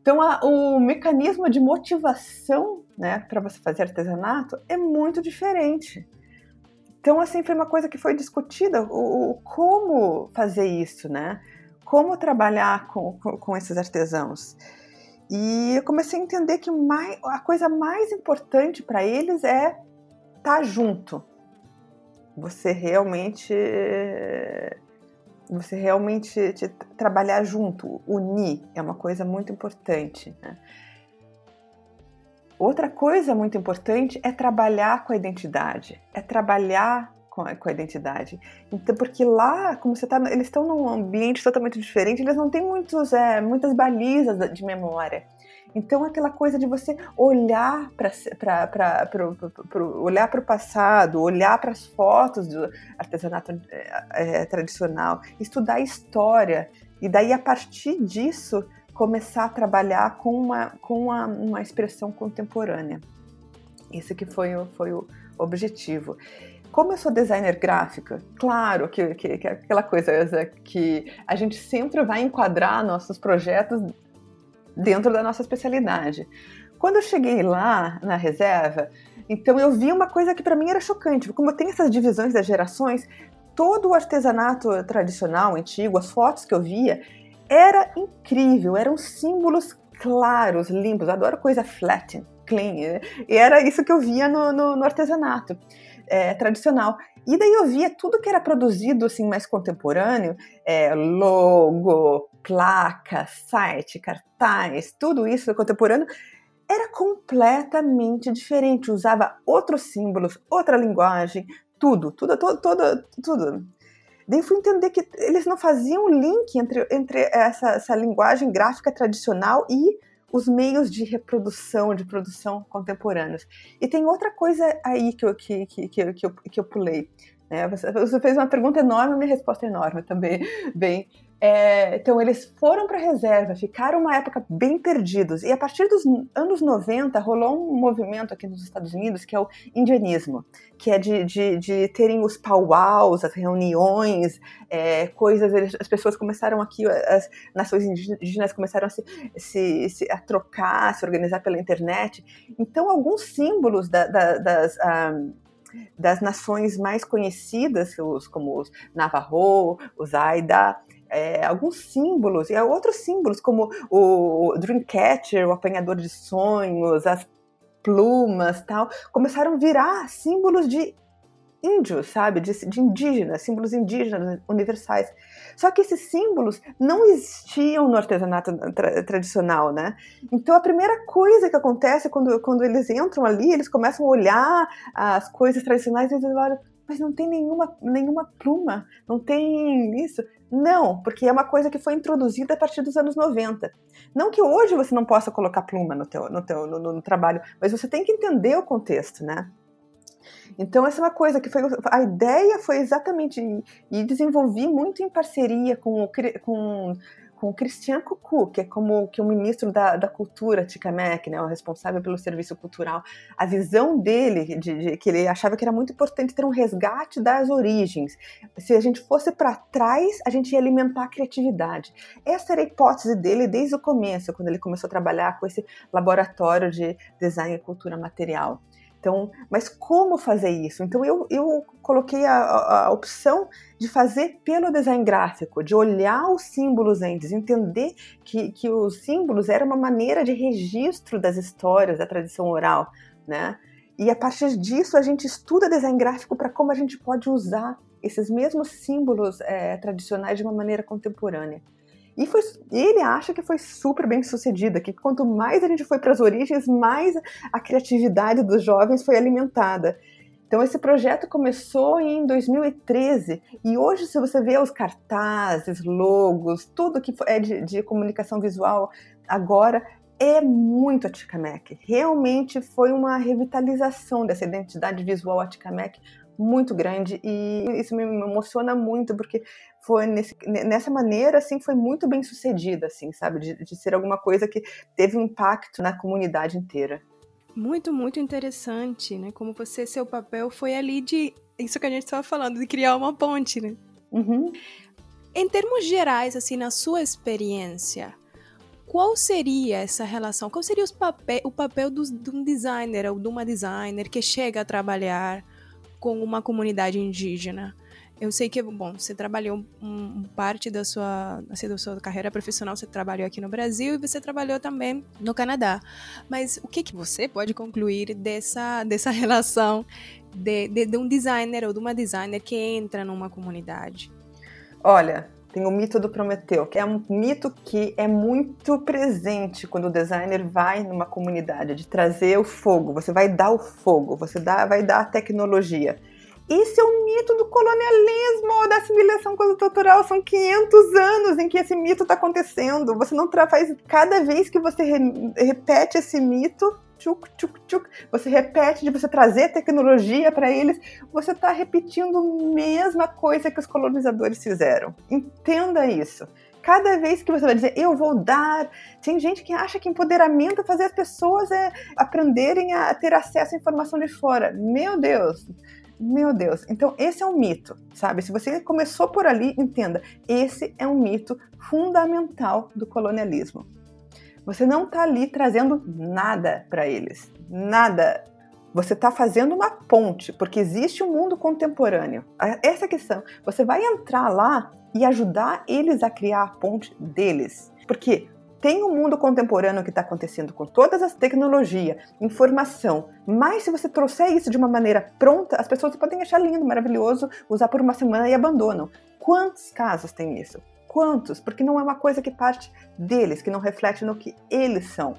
Então, a, o mecanismo de motivação né, para você fazer artesanato é muito diferente. Então, assim, foi uma coisa que foi discutida, o, o como fazer isso, né? Como trabalhar com, com, com esses artesãos. E eu comecei a entender que mais, a coisa mais importante para eles é estar tá junto. Você realmente você realmente te, trabalhar junto, unir, é uma coisa muito importante. Né? Outra coisa muito importante é trabalhar com a identidade, é trabalhar com a, com a identidade. Então, porque lá, como você tá, eles estão num ambiente totalmente diferente, eles não têm muitos, é, muitas balizas de memória. Então, aquela coisa de você olhar para olhar para o passado, olhar para as fotos do artesanato é, é, tradicional, estudar história, e daí, a partir disso, começar a trabalhar com uma, com uma, uma expressão contemporânea. Esse que foi, o, foi o objetivo. Como eu sou designer gráfica, claro que, que, que aquela coisa que a gente sempre vai enquadrar nossos projetos dentro da nossa especialidade. Quando eu cheguei lá na reserva, então eu vi uma coisa que para mim era chocante, como tem essas divisões das gerações, todo o artesanato tradicional, antigo, as fotos que eu via, era incrível, eram símbolos claros, limpos. Adoro coisa flat, clean. E era isso que eu via no, no, no artesanato é, tradicional. E daí eu via tudo que era produzido assim mais contemporâneo, é, logo, placa, site, cartaz, tudo isso contemporâneo era completamente diferente, usava outros símbolos, outra linguagem, tudo, tudo, tudo, tudo, tudo. Daí fui entender que eles não faziam link entre, entre essa, essa linguagem gráfica tradicional e os meios de reprodução, de produção contemporâneos. E tem outra coisa aí que eu, que, que, que, eu, que eu pulei. Né? Você fez uma pergunta enorme, minha resposta é enorme também. Bem, é, então, eles foram para a reserva, ficaram uma época bem perdidos. E a partir dos anos 90, rolou um movimento aqui nos Estados Unidos que é o indianismo, que é de, de, de terem os powwows, as reuniões, é, coisas. As pessoas começaram aqui, as nações indígenas começaram a se, se, se a trocar, a se organizar pela internet. Então, alguns símbolos da, da, das. Um, ah, das nações mais conhecidas, como os Navajo, os Aida, é, alguns símbolos, e outros símbolos, como o Dreamcatcher, o apanhador de sonhos, as plumas tal, começaram a virar símbolos de índios, sabe? De, de indígenas, símbolos indígenas universais. Só que esses símbolos não existiam no artesanato tra tradicional, né? Então a primeira coisa que acontece quando, quando eles entram ali, eles começam a olhar as coisas tradicionais e eles olham, mas não tem nenhuma, nenhuma pluma, não tem isso. Não, porque é uma coisa que foi introduzida a partir dos anos 90. Não que hoje você não possa colocar pluma no, teu, no, teu, no, no trabalho, mas você tem que entender o contexto, né? Então, essa é uma coisa que foi. A ideia foi exatamente. E desenvolvi muito em parceria com, com com Christian Cucu, que é como que o ministro da, da cultura Ticamec, né, o responsável pelo serviço cultural, a visão dele, de, de, que ele achava que era muito importante ter um resgate das origens. Se a gente fosse para trás, a gente ia alimentar a criatividade. Essa era a hipótese dele desde o começo, quando ele começou a trabalhar com esse laboratório de design e cultura material. Então, mas como fazer isso? Então eu, eu coloquei a, a, a, opção de fazer pelo design gráfico, de olhar os símbolos antes, entender que, que os símbolos eram uma maneira de registro das histórias, da tradição oral, né? E a partir disso a gente estuda design gráfico para como a gente pode usar esses mesmos símbolos é, tradicionais de uma maneira contemporânea. E foi, ele acha que foi super bem sucedida, que quanto mais a gente foi para as origens, mais a criatividade dos jovens foi alimentada. Então esse projeto começou em 2013 e hoje se você vê os cartazes, logos, tudo que é de, de comunicação visual agora é muito Aticamec. Realmente foi uma revitalização dessa identidade visual Aticamec muito grande e isso me emociona muito porque foi nesse, nessa maneira assim foi muito bem sucedida assim sabe de, de ser alguma coisa que teve um impacto na comunidade inteira muito muito interessante né como você seu papel foi ali de isso que a gente estava falando de criar uma ponte né uhum. em termos gerais assim na sua experiência qual seria essa relação? Qual seria papel, o papel do, de um designer ou de uma designer que chega a trabalhar com uma comunidade indígena. Eu sei que, bom, você trabalhou um, parte da sua, assim, da sua carreira profissional, você trabalhou aqui no Brasil e você trabalhou também no Canadá. Mas o que, que você pode concluir dessa, dessa relação de, de, de um designer ou de uma designer que entra numa comunidade? Olha, tem o mito do Prometeu, que é um mito que é muito presente quando o designer vai numa comunidade, de trazer o fogo, você vai dar o fogo, você dá, vai dar a tecnologia. Esse é o mito do colonialismo, da assimilação cultural. São 500 anos em que esse mito está acontecendo. Você não faz. Cada vez que você re, repete esse mito, tchuk, tchuk, tchuk. Você repete de você trazer tecnologia para eles, você está repetindo a mesma coisa que os colonizadores fizeram. Entenda isso. Cada vez que você vai dizer, eu vou dar. Tem gente que acha que empoderamento é fazer as pessoas é, aprenderem a ter acesso à informação de fora. Meu Deus! Meu Deus. Então, esse é um mito, sabe? Se você começou por ali, entenda: esse é um mito fundamental do colonialismo. Você não está ali trazendo nada para eles, nada. Você está fazendo uma ponte, porque existe um mundo contemporâneo. Essa é a questão. Você vai entrar lá e ajudar eles a criar a ponte deles. Porque tem um mundo contemporâneo que está acontecendo com todas as tecnologias, informação, mas se você trouxer isso de uma maneira pronta, as pessoas podem achar lindo, maravilhoso, usar por uma semana e abandonam. Quantos casos tem isso? quantos? Porque não é uma coisa que parte deles, que não reflete no que eles são.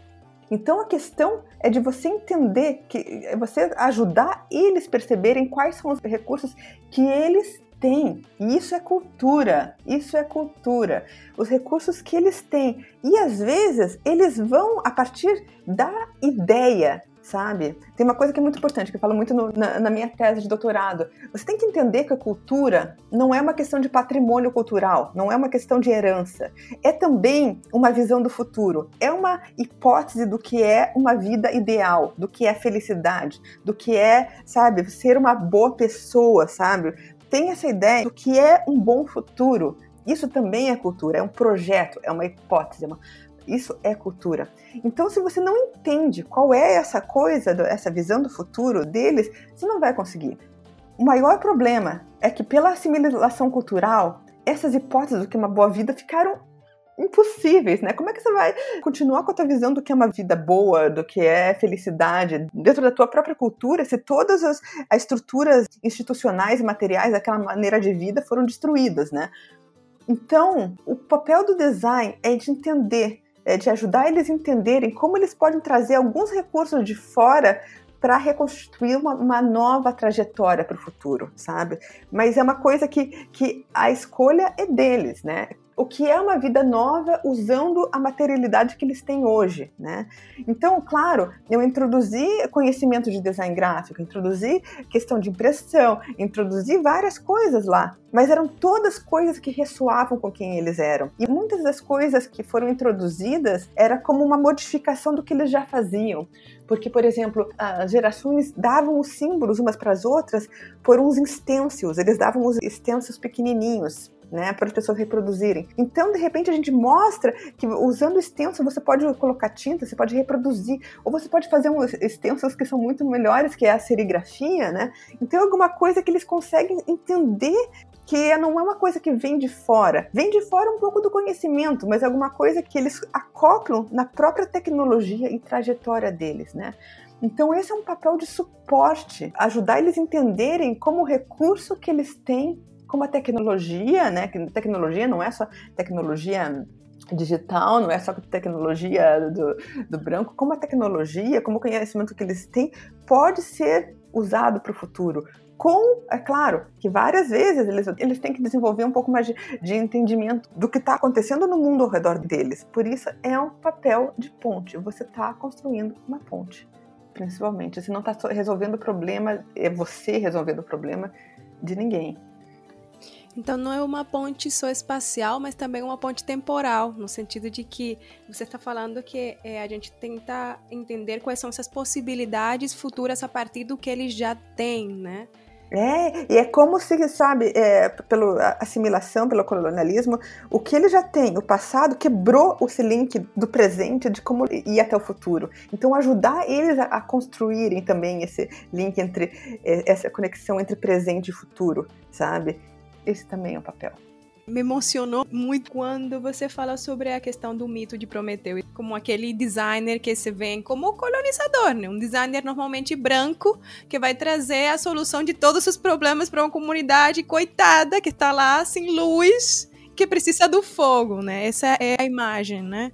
Então a questão é de você entender que é você ajudar eles perceberem quais são os recursos que eles têm. E isso é cultura. Isso é cultura. Os recursos que eles têm. E às vezes eles vão a partir da ideia sabe? Tem uma coisa que é muito importante, que eu falo muito no, na, na, minha tese de doutorado. Você tem que entender que a cultura não é uma questão de patrimônio cultural, não é uma questão de herança. É também uma visão do futuro. É uma hipótese do que é uma vida ideal, do que é felicidade, do que é, sabe, ser uma boa pessoa, sabe? Tem essa ideia do que é um bom futuro. Isso também é cultura, é um projeto, é uma hipótese, é uma isso é cultura. Então, se você não entende qual é essa coisa, essa visão do futuro deles, você não vai conseguir. O maior problema é que, pela assimilação cultural, essas hipóteses do que é uma boa vida ficaram impossíveis, né? Como é que você vai continuar com a tua visão do que é uma vida boa, do que é felicidade dentro da tua própria cultura, se todas as, as estruturas institucionais e materiais daquela maneira de vida foram destruídas, né? Então, o papel do design é de entender é, de ajudar eles a entenderem como eles podem trazer alguns recursos de fora para reconstruir uma, uma, nova trajetória para o futuro, sabe? Mas é uma coisa que, que a escolha é deles, né? O que é uma vida nova usando a materialidade que eles têm hoje, né? Então, claro, eu introduzi conhecimento de design gráfico, introduzi questão de impressão, introduzi várias coisas lá, mas eram todas coisas que ressoavam com quem eles eram. E muitas das coisas que foram introduzidas era como uma modificação do que eles já faziam. Porque, por exemplo, as gerações davam os símbolos umas para as outras por uns stencils, eles davam os stencils pequenininhos né, para as pessoas reproduzirem. Então, de repente, a gente mostra que usando extenso você pode colocar tinta, você pode reproduzir, ou você pode fazer uns que são muito melhores, que é a serigrafia, né? Então, é alguma coisa que eles conseguem entender que não é uma coisa que vem de fora. Vem de fora um pouco do conhecimento, mas é alguma coisa que eles acoplam na própria tecnologia e trajetória deles, né? Então, esse é um papel de suporte, ajudar eles a entenderem como o recurso que eles têm como a tecnologia, né? Que tecnologia não é só tecnologia digital, não é só tecnologia do, do branco, como a tecnologia, como o conhecimento que eles têm, pode ser usado para o futuro. Com, é claro, que várias vezes eles, eles têm que desenvolver um pouco mais de, de entendimento do que está acontecendo no mundo ao redor deles. Por isso, é um papel de ponte. Você está construindo uma ponte, principalmente. Você não está resolvendo o problema, é você resolvendo o problema de ninguém. Então não é uma ponte só espacial, mas também uma ponte temporal, no sentido de que você está falando que é, a gente tenta entender quais são essas possibilidades futuras a partir do que eles já têm, né? É, e é como se, sabe, é, pela assimilação, pelo colonialismo, o que ele já tem, o passado, quebrou esse link do presente de como ir até o futuro. Então, ajudar eles a, a construírem também esse link entre, é, essa conexão entre presente e futuro, sabe? Esse também é o papel. Me emocionou muito quando você fala sobre a questão do mito de Prometeu, como aquele designer que se vê como colonizador, né? Um designer normalmente branco que vai trazer a solução de todos os problemas para uma comunidade coitada que está lá sem luz, que precisa do fogo, né? Essa é a imagem, né?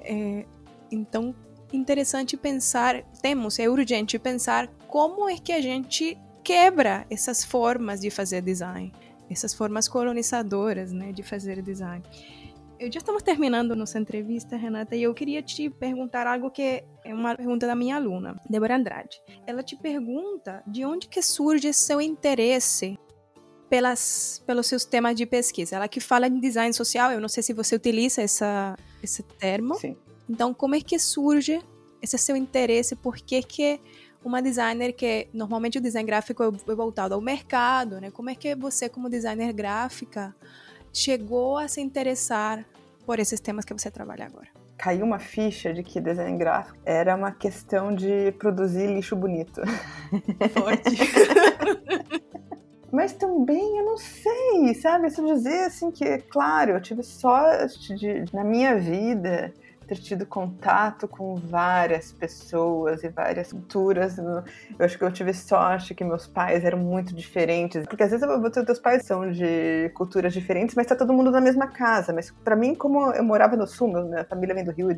É, então, interessante pensar, temos, é urgente pensar como é que a gente quebra essas formas de fazer design, essas formas colonizadoras, né, de fazer design. Eu já estamos terminando nossa entrevista, Renata, e eu queria te perguntar algo que é uma pergunta da minha aluna, Débora Andrade. Ela te pergunta de onde que surge seu interesse pelas, pelos seus temas de pesquisa. Ela que fala em design social, eu não sei se você utiliza essa, esse termo. Sim. Então, como é que surge esse seu interesse? Por que que uma designer que normalmente o design gráfico é voltado ao mercado, né? Como é que você, como designer gráfica, chegou a se interessar por esses temas que você trabalha agora? Caiu uma ficha de que design gráfico era uma questão de produzir lixo bonito. Forte. Mas também eu não sei, sabe? Se eu dizer assim que, claro, eu tive sorte de, na minha vida ter tido contato com várias pessoas e várias culturas. Eu acho que eu tive sorte que meus pais eram muito diferentes, porque às vezes teus pais são de culturas diferentes, mas tá todo mundo na mesma casa. Mas para mim, como eu morava no sul, minha família vem do Rio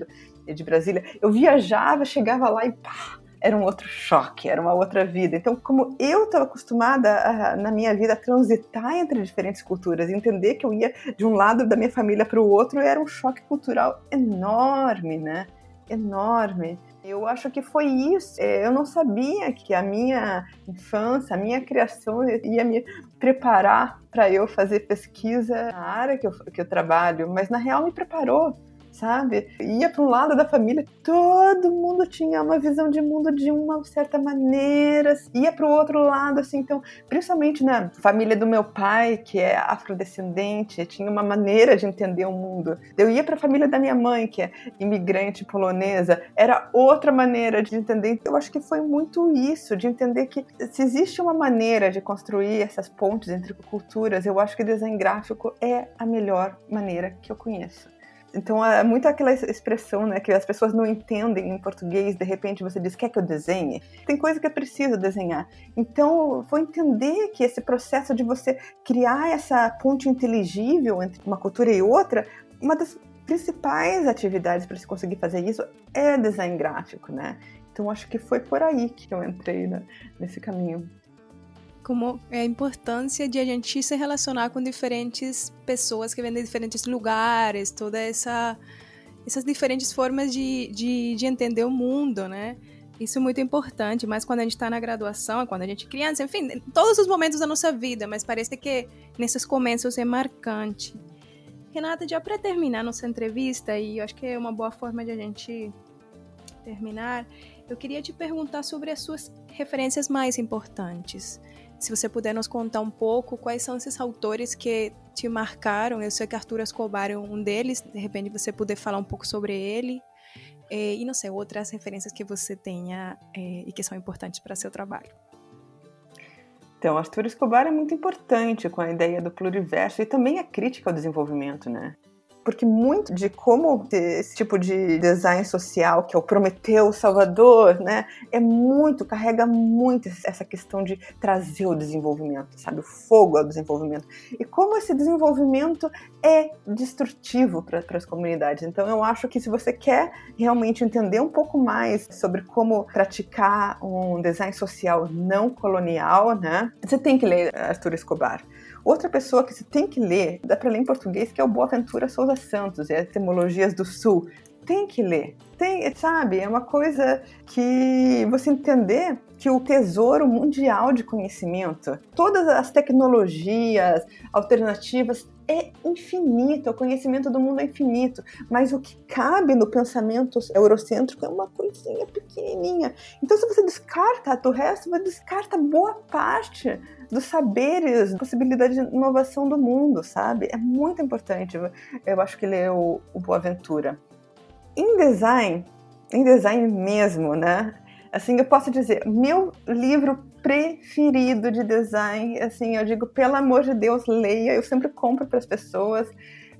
e de Brasília, eu viajava, chegava lá e pá, era um outro choque, era uma outra vida. Então, como eu estava acostumada a, na minha vida a transitar entre diferentes culturas, entender que eu ia de um lado da minha família para o outro, era um choque cultural enorme, né? Enorme. Eu acho que foi isso. É, eu não sabia que a minha infância, a minha criação ia me preparar para eu fazer pesquisa na área que eu, que eu trabalho, mas na real me preparou sabe? Ia um lado da família, todo mundo tinha uma visão de mundo de uma certa maneira, ia para o outro lado, assim, então, principalmente na família do meu pai, que é afrodescendente, tinha uma maneira de entender o mundo. Eu ia para a família da minha mãe, que é imigrante polonesa, era outra maneira de entender. Eu acho que foi muito isso, de entender que se existe uma maneira de construir essas pontes entre culturas, eu acho que design gráfico é a melhor maneira que eu conheço. Então é muito aquela expressão, né, que as pessoas não entendem em português, de repente você diz, quer que eu desenhe? Tem coisa que é preciso desenhar. Então, vou entender que esse processo de você criar essa ponte inteligível entre uma cultura e outra, uma das principais atividades para se conseguir fazer isso é design gráfico, né? Então, acho que foi por aí que eu entrei né, nesse caminho como é a importância de a gente se relacionar com diferentes pessoas que vêm de diferentes lugares, toda essa essas diferentes formas de, de, de entender o mundo, né? Isso é muito importante, mas quando a gente está na graduação, quando a gente é criança, enfim, todos os momentos da nossa vida, mas parece que nesses começos é marcante. Renata, já para terminar nossa entrevista, e eu acho que é uma boa forma de a gente terminar, eu queria te perguntar sobre as suas referências mais importantes. Se você puder nos contar um pouco quais são esses autores que te marcaram, eu sei que Arthur Escobar é um deles, de repente você puder falar um pouco sobre ele, é, e não sei, outras referências que você tenha é, e que são importantes para seu trabalho. Então, Arthur Escobar é muito importante com a ideia do pluriverso e também a crítica ao desenvolvimento, né? Porque muito de como esse tipo de design social, que é o Prometeu, Salvador, né, é muito, carrega muito essa questão de trazer o desenvolvimento, sabe, o fogo ao desenvolvimento. E como esse desenvolvimento é destrutivo para as comunidades. Então, eu acho que se você quer realmente entender um pouco mais sobre como praticar um design social não colonial, né, você tem que ler Arthur Escobar. Outra pessoa que você tem que ler, dá para ler em português, que é o Boaventura Souza Santos, é Etimologias do Sul. Tem que ler. Tem, sabe, é uma coisa que você entender que o tesouro mundial de conhecimento, todas as tecnologias alternativas é infinito, o conhecimento do mundo é infinito, mas o que cabe no pensamento eurocêntrico é uma coisinha pequenininha. Então, se você descarta o resto, você descarta boa parte dos saberes, possibilidade de inovação do mundo, sabe? É muito importante. Eu acho que ler o, o Boaventura. Em design, em design mesmo, né? Assim, eu posso dizer, meu livro preferido de design, assim, eu digo, pelo amor de Deus, leia, eu sempre compro para as pessoas,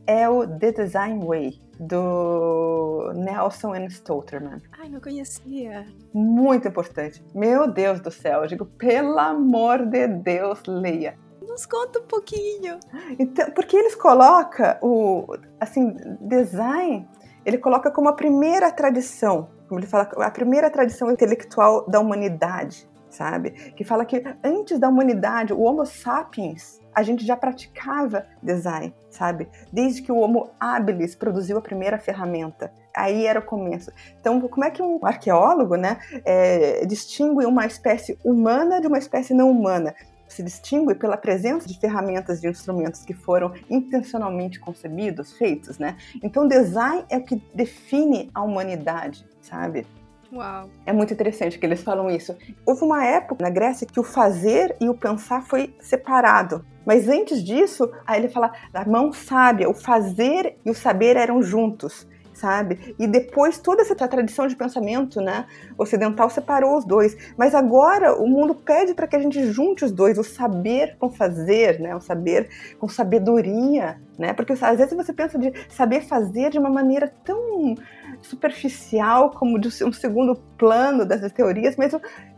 é o The Design Way, do Nelson N. Stolterman. Ai, não conhecia. Muito importante. Meu Deus do céu, eu digo, pelo amor de Deus, leia. Nos conta um pouquinho. Então, porque eles colocam o, assim, design, ele coloca como a primeira tradição, como ele fala, a primeira tradição intelectual da humanidade, sabe? Que fala que antes da humanidade, o Homo sapiens a gente já praticava design, sabe? Desde que o Homo habilis produziu a primeira ferramenta. Aí era o começo. Então, como é que um arqueólogo, né, é, distingue uma espécie humana de uma espécie não humana? Se distingue pela presença de ferramentas, de instrumentos que foram intencionalmente concebidos, feitos, né? Então, design é o que define a humanidade, sabe? Uau. É muito interessante que eles falam isso. Houve uma época na Grécia que o fazer e o pensar foi separado. Mas antes disso, aí ele fala, a mão sábia, o fazer e o saber eram juntos sabe? E depois toda essa tradição de pensamento, né, ocidental separou os dois. Mas agora o mundo pede para que a gente junte os dois, o saber com fazer, né, o saber com sabedoria, né? Porque às vezes você pensa de saber fazer de uma maneira tão superficial como de um segundo plano dessas teorias, mas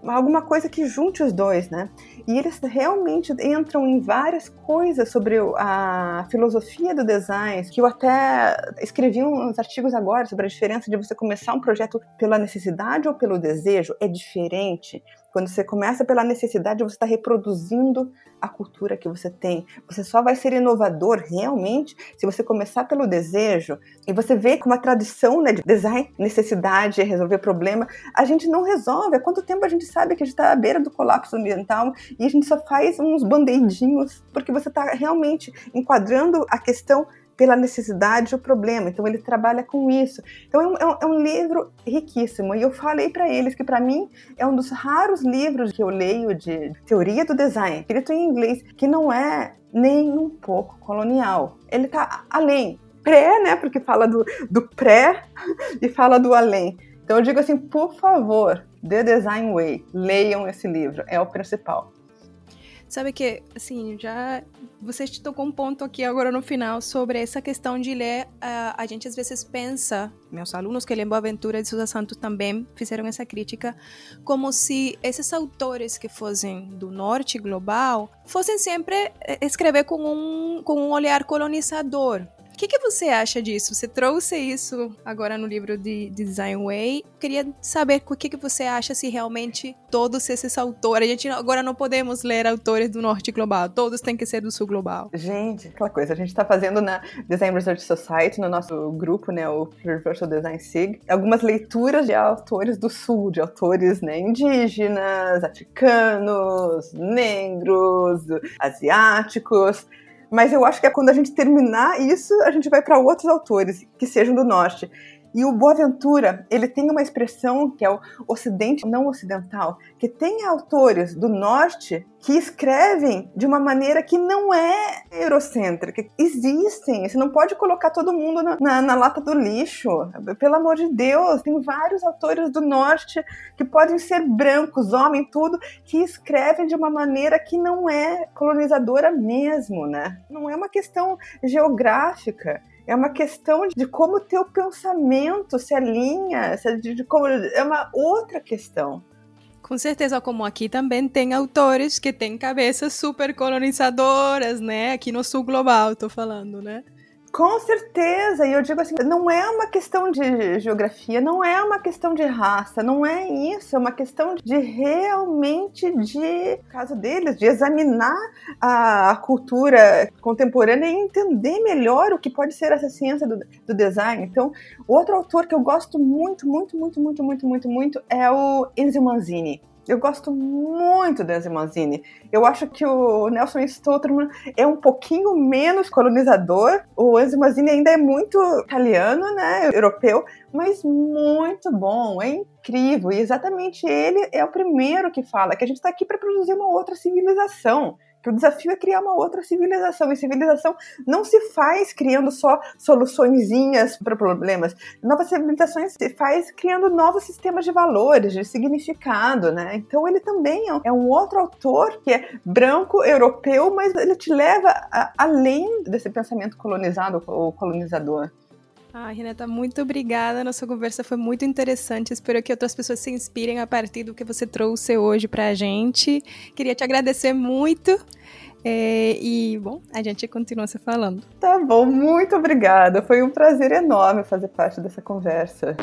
alguma coisa que junte os dois, né? E eles realmente entram em várias coisas sobre a filosofia do design, que eu até escrevi uns artigos agora sobre a diferença de você começar um projeto pela necessidade ou pelo desejo. É diferente. Quando você começa pela necessidade, você está reproduzindo a cultura que você tem. Você só vai ser inovador realmente se você começar pelo desejo e você vê como a tradição né, de design, necessidade resolver problema, a gente não resolve. Há quanto tempo a gente sabe que a gente está à beira do colapso ambiental e a gente só faz uns band-aidinhos porque você está realmente enquadrando a questão pela necessidade o problema. Então ele trabalha com isso. Então é um, é um é livro riquíssimo. E eu falei para eles que para mim é um dos raros livros que eu leio de teoria do design, escrito em inglês, que não é nem um pouco colonial. Ele está além. Pré, né? Porque fala do, do pré e fala do além. Então eu digo assim, por favor, The Design Way, leiam esse livro, é o principal. Sabe que, assim, já você tocou um ponto aqui agora no final sobre essa questão de ler. Uh, a gente às vezes pensa, meus alunos que lêem Boaventura de Sousa Santos também fizeram essa crítica, como se esses autores que fossem do norte global fossem sempre eh, escrever com um, com um olhar colonizador que, que você acha disso? Você trouxe isso agora no livro de, de Design Way. Queria saber o que, que você acha se realmente todos esses autores. A gente agora não podemos ler autores do norte global, todos têm que ser do sul global. Gente, aquela coisa, a gente está fazendo na Design Research Society, no nosso grupo, né, o Universal Design SIG, algumas leituras de autores do sul, de autores né, indígenas, africanos, negros, asiáticos. Mas eu acho que é quando a gente terminar isso, a gente vai para outros autores que sejam do norte. E o Boaventura, ele tem uma expressão que é o ocidente não ocidental, que tem autores do norte que escrevem de uma maneira que não é eurocêntrica. Existem, você não pode colocar todo mundo na, na, na lata do lixo. Pelo amor de Deus, tem vários autores do norte que podem ser brancos, homem, tudo, que escrevem de uma maneira que não é colonizadora mesmo, né? Não é uma questão geográfica é uma questão de como o teu pensamento se alinha, de como, é uma outra questão. Com certeza, como aqui também tem autores que têm cabeças super colonizadoras, né? Aqui no sul global, tô falando, né? Com certeza, e eu digo assim, não é uma questão de geografia, não é uma questão de raça, não é isso, é uma questão de realmente de, caso deles, de examinar a, a cultura contemporânea e entender melhor o que pode ser essa ciência do, do design. Então, outro autor que eu gosto muito, muito, muito, muito, muito, muito, muito é o Enzo Manzini. Eu gosto muito do Enzo Manzini. Eu acho que o Nelson Stolterman é um pouquinho menos colonizador. O Enzo Manzini ainda é muito italiano, né, europeu, mas muito bom, é incrível. E exatamente ele é o primeiro que fala que a gente está aqui para produzir uma outra civilização que o desafio é criar uma outra civilização. E civilização não se faz criando só soluçõezinhas para problemas. Novas civilizações se faz criando novos sistemas de valores, de significado, né? Então ele também é um outro autor que é branco, europeu, mas ele te leva a, além desse pensamento colonizado ou colonizador. Ah, Renata, muito obrigada. Nossa conversa foi muito interessante. Espero que outras pessoas se inspirem a partir do que você trouxe hoje para a gente. Queria te agradecer muito. É, e, bom, a gente continua se falando. Tá bom, muito obrigada. Foi um prazer enorme fazer parte dessa conversa.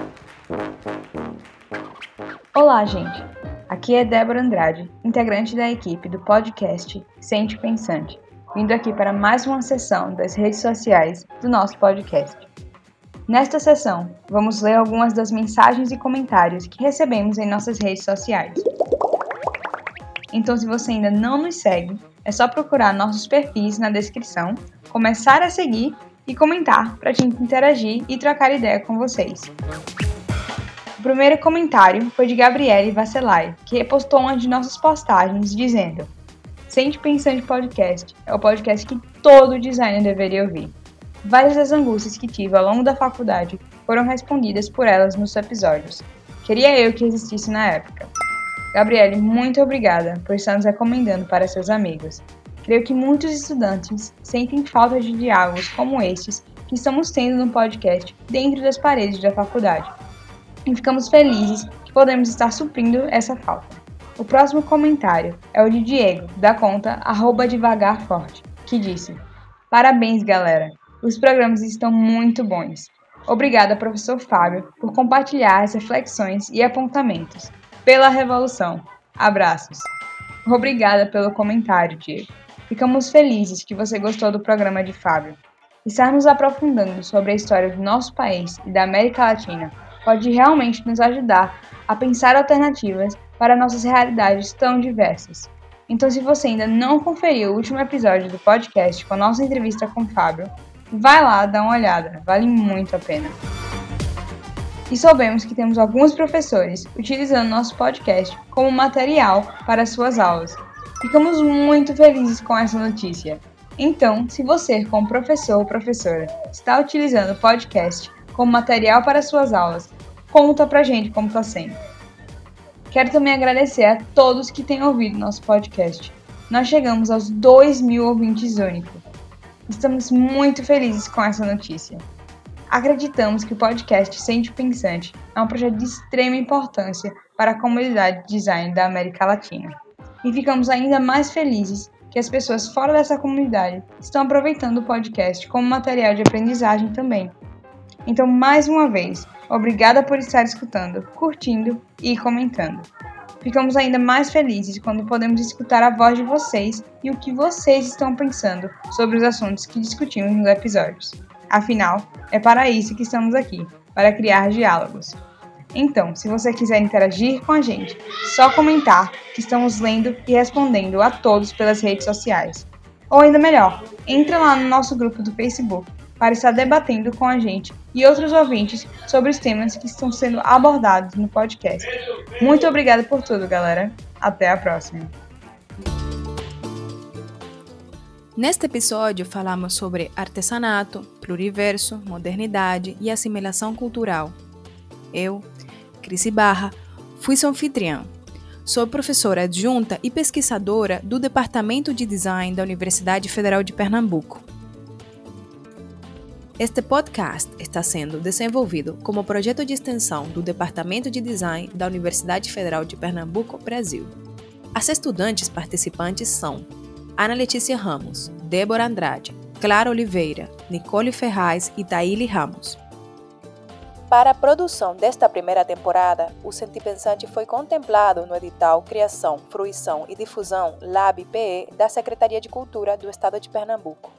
Olá, gente. Aqui é Débora Andrade, integrante da equipe do podcast Sente Pensante, vindo aqui para mais uma sessão das redes sociais do nosso podcast. Nesta sessão, vamos ler algumas das mensagens e comentários que recebemos em nossas redes sociais. Então, se você ainda não nos segue, é só procurar nossos perfis na descrição, começar a seguir e comentar para a gente interagir e trocar ideia com vocês. O primeiro comentário foi de Gabriele Vasselay, que repostou uma de nossas postagens dizendo: Sente Pensando Podcast é o podcast que todo designer deveria ouvir. Várias das angústias que tive ao longo da faculdade foram respondidas por elas nos episódios. Queria eu que existisse na época. Gabriele, muito obrigada por estar nos recomendando para seus amigos. creio que muitos estudantes sentem falta de diálogos como estes que estamos tendo no podcast dentro das paredes da faculdade. E ficamos felizes que podemos estar suprindo essa falta. O próximo comentário é o de Diego, da conta devagarforte, que disse: Parabéns, galera! Os programas estão muito bons. Obrigada, professor Fábio, por compartilhar as reflexões e apontamentos. Pela revolução. Abraços. Obrigada pelo comentário, Diego. Ficamos felizes que você gostou do programa de Fábio. Estar nos aprofundando sobre a história do nosso país e da América Latina pode realmente nos ajudar a pensar alternativas para nossas realidades tão diversas. Então, se você ainda não conferiu o último episódio do podcast com a nossa entrevista com o Fábio, vai lá dar uma olhada, vale muito a pena. E soubemos que temos alguns professores utilizando nosso podcast como material para suas aulas. Ficamos muito felizes com essa notícia. Então, se você, como professor ou professora, está utilizando o podcast como material para suas aulas, conta pra gente como está sendo. Quero também agradecer a todos que têm ouvido nosso podcast. Nós chegamos aos 2 mil ouvintes únicos. Estamos muito felizes com essa notícia. Acreditamos que o podcast Sente Pensante é um projeto de extrema importância para a comunidade de design da América Latina. E ficamos ainda mais felizes que as pessoas fora dessa comunidade estão aproveitando o podcast como material de aprendizagem também. Então, mais uma vez, obrigada por estar escutando, curtindo e comentando. Ficamos ainda mais felizes quando podemos escutar a voz de vocês e o que vocês estão pensando sobre os assuntos que discutimos nos episódios. Afinal, é para isso que estamos aqui para criar diálogos. Então, se você quiser interagir com a gente, só comentar que estamos lendo e respondendo a todos pelas redes sociais. Ou ainda melhor, entra lá no nosso grupo do Facebook para estar debatendo com a gente e outros ouvintes sobre os temas que estão sendo abordados no podcast. Muito obrigada por tudo, galera. Até a próxima. Neste episódio, falamos sobre artesanato, pluriverso, modernidade e assimilação cultural. Eu, Cris Barra, fui sua anfitriã. Sou professora adjunta e pesquisadora do Departamento de Design da Universidade Federal de Pernambuco. Este podcast está sendo desenvolvido como projeto de extensão do Departamento de Design da Universidade Federal de Pernambuco, Brasil. As estudantes participantes são Ana Letícia Ramos, Débora Andrade, Clara Oliveira, Nicole Ferraz e Taíli Ramos. Para a produção desta primeira temporada, o Sentipensante foi contemplado no edital Criação, Fruição e Difusão LAB-PE da Secretaria de Cultura do Estado de Pernambuco.